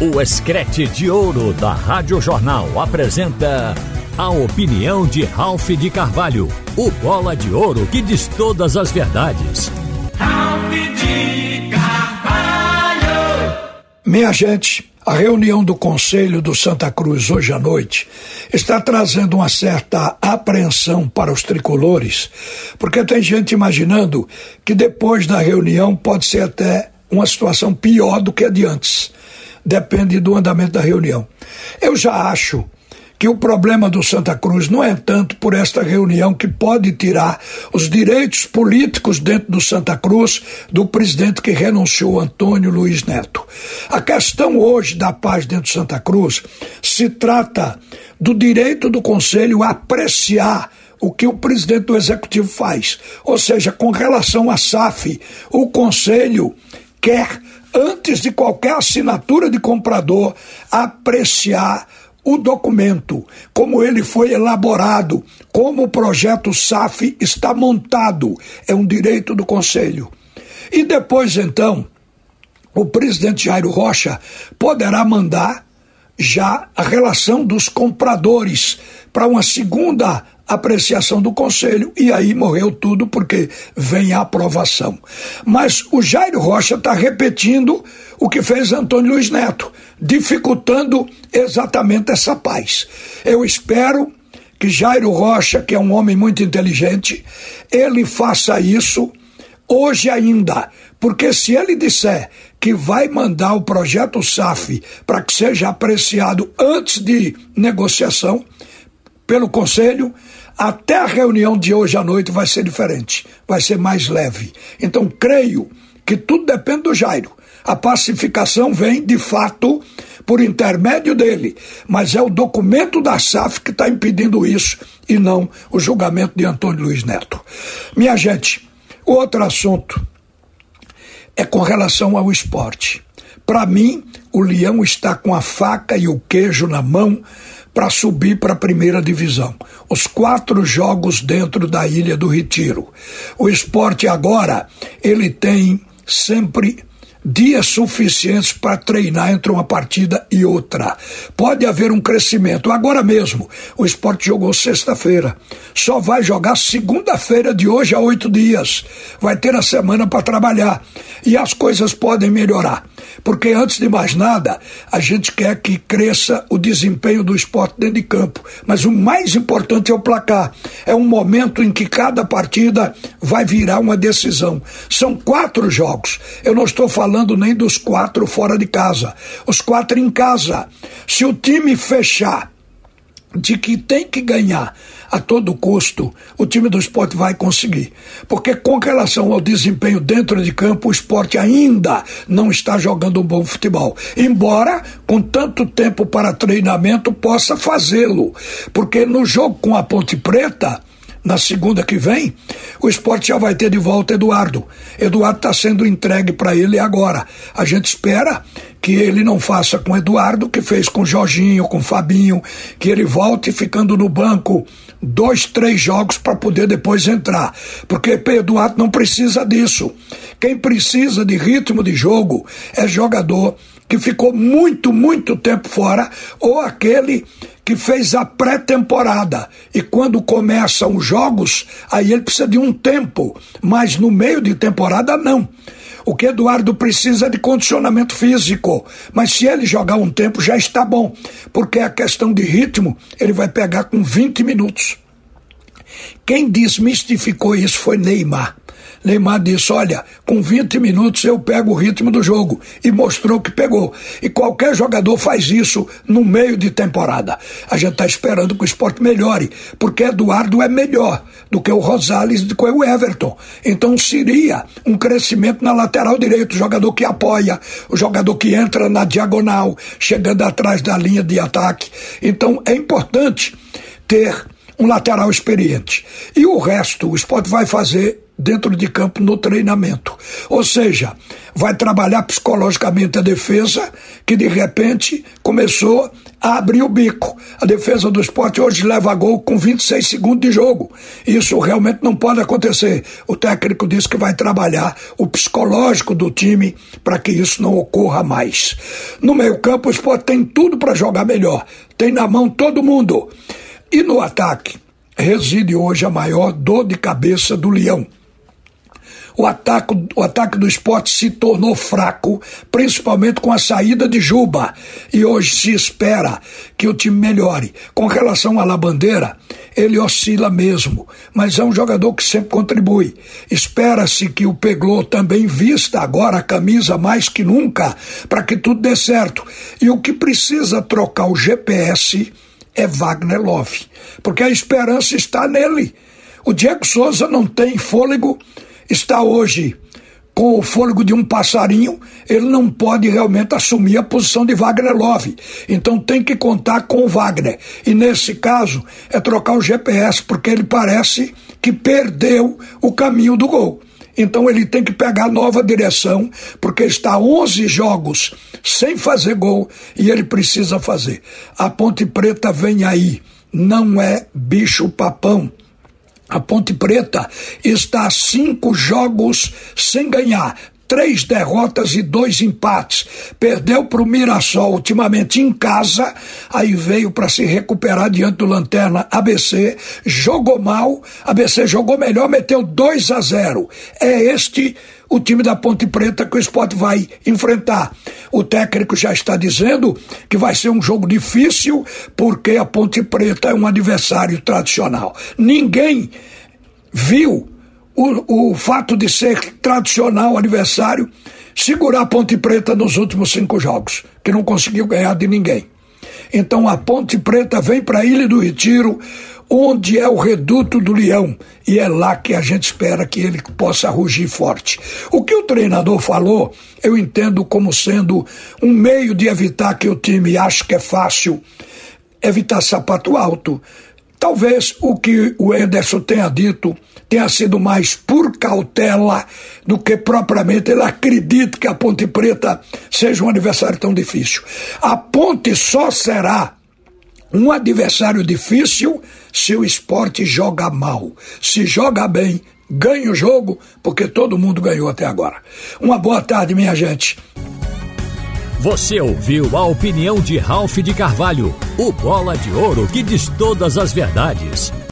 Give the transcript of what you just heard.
O Escrete de Ouro da Rádio Jornal apresenta a opinião de Ralph de Carvalho, o bola de ouro que diz todas as verdades. Ralph de Carvalho! Minha gente, a reunião do Conselho do Santa Cruz hoje à noite está trazendo uma certa apreensão para os tricolores, porque tem gente imaginando que depois da reunião pode ser até uma situação pior do que a de antes. Depende do andamento da reunião. Eu já acho que o problema do Santa Cruz não é tanto por esta reunião que pode tirar os direitos políticos dentro do Santa Cruz do presidente que renunciou, Antônio Luiz Neto. A questão hoje da paz dentro do Santa Cruz se trata do direito do Conselho a apreciar o que o presidente do Executivo faz. Ou seja, com relação à SAF, o Conselho quer, antes de qualquer assinatura de comprador, apreciar o documento, como ele foi elaborado, como o projeto SAF está montado, é um direito do Conselho. E depois, então, o presidente Jairo Rocha poderá mandar já a relação dos compradores para uma segunda apreciação do conselho e aí morreu tudo porque vem a aprovação. Mas o Jairo Rocha está repetindo o que fez Antônio Luiz Neto, dificultando exatamente essa paz. Eu espero que Jairo Rocha, que é um homem muito inteligente, ele faça isso hoje ainda, porque se ele disser que vai mandar o projeto SAF para que seja apreciado antes de negociação pelo Conselho, até a reunião de hoje à noite vai ser diferente, vai ser mais leve. Então, creio que tudo depende do Jairo. A pacificação vem, de fato, por intermédio dele, mas é o documento da SAF que está impedindo isso e não o julgamento de Antônio Luiz Neto. Minha gente, outro assunto é com relação ao esporte. Para mim, o Leão está com a faca e o queijo na mão para subir para a primeira divisão. Os quatro jogos dentro da Ilha do Retiro. O esporte agora, ele tem sempre dias suficientes para treinar entre uma partida e outra. Pode haver um crescimento. Agora mesmo, o esporte jogou sexta-feira. Só vai jogar segunda-feira de hoje a oito dias. Vai ter a semana para trabalhar. E as coisas podem melhorar. Porque antes de mais nada, a gente quer que cresça o desempenho do esporte dentro de campo. Mas o mais importante é o placar. É um momento em que cada partida vai virar uma decisão. São quatro jogos. Eu não estou falando falando nem dos quatro fora de casa. Os quatro em casa. Se o time fechar de que tem que ganhar a todo custo, o time do esporte vai conseguir. Porque com relação ao desempenho dentro de campo, o esporte ainda não está jogando um bom futebol. Embora, com tanto tempo para treinamento, possa fazê-lo. Porque no jogo com a Ponte Preta, na segunda que vem, o esporte já vai ter de volta Eduardo. Eduardo está sendo entregue para ele agora. A gente espera que ele não faça com Eduardo, que fez com Jorginho, com Fabinho, que ele volte ficando no banco dois, três jogos para poder depois entrar. Porque Eduardo não precisa disso. Quem precisa de ritmo de jogo é jogador que ficou muito, muito tempo fora, ou aquele que fez a pré-temporada. E quando começam os jogos, aí ele precisa de um tempo, mas no meio de temporada, não. O que Eduardo precisa é de condicionamento físico, mas se ele jogar um tempo já está bom, porque a questão de ritmo ele vai pegar com 20 minutos. Quem desmistificou isso foi Neymar. Neymar disse: Olha, com 20 minutos eu pego o ritmo do jogo. E mostrou que pegou. E qualquer jogador faz isso no meio de temporada. A gente está esperando que o esporte melhore, porque Eduardo é melhor do que o Rosales, do que o Everton. Então seria um crescimento na lateral direito, o jogador que apoia, o jogador que entra na diagonal, chegando atrás da linha de ataque. Então é importante ter um lateral experiente. E o resto, o esporte vai fazer dentro de campo no treinamento. Ou seja, vai trabalhar psicologicamente a defesa, que de repente começou a abrir o bico. A defesa do esporte hoje leva gol com 26 segundos de jogo. Isso realmente não pode acontecer. O técnico disse que vai trabalhar o psicológico do time para que isso não ocorra mais. No meio-campo, o esporte tem tudo para jogar melhor. Tem na mão todo mundo. E no ataque, reside hoje a maior dor de cabeça do Leão. O ataque, o ataque do esporte se tornou fraco, principalmente com a saída de Juba. E hoje se espera que o time melhore. Com relação à Labandeira, ele oscila mesmo, mas é um jogador que sempre contribui. Espera-se que o Peglô também vista agora a camisa mais que nunca, para que tudo dê certo. E o que precisa trocar o GPS é Wagner Love, porque a esperança está nele. O Diego Souza não tem fôlego, está hoje com o fôlego de um passarinho, ele não pode realmente assumir a posição de Wagner Love. Então tem que contar com o Wagner. E nesse caso é trocar o GPS, porque ele parece que perdeu o caminho do gol. Então ele tem que pegar nova direção, porque está 11 jogos sem fazer gol e ele precisa fazer. A Ponte Preta vem aí, não é bicho papão. A Ponte Preta está cinco jogos sem ganhar três derrotas e dois empates. Perdeu para o Mirassol ultimamente em casa, aí veio para se recuperar diante do Lanterna ABC, jogou mal, ABC jogou melhor, meteu 2 a 0. É este o time da Ponte Preta que o esporte vai enfrentar. O técnico já está dizendo que vai ser um jogo difícil, porque a Ponte Preta é um adversário tradicional. Ninguém viu o, o fato de ser tradicional aniversário segurar a Ponte Preta nos últimos cinco jogos, que não conseguiu ganhar de ninguém. Então a Ponte Preta vem para a Ilha do Retiro, onde é o reduto do leão, e é lá que a gente espera que ele possa rugir forte. O que o treinador falou, eu entendo como sendo um meio de evitar que o time ache que é fácil evitar sapato alto. Talvez o que o Enderson tenha dito tenha sido mais por cautela do que propriamente ele acredita que a Ponte Preta seja um adversário tão difícil. A Ponte só será um adversário difícil se o esporte joga mal. Se joga bem, ganha o jogo, porque todo mundo ganhou até agora. Uma boa tarde, minha gente. Você ouviu a opinião de Ralph de Carvalho, o bola de ouro que diz todas as verdades.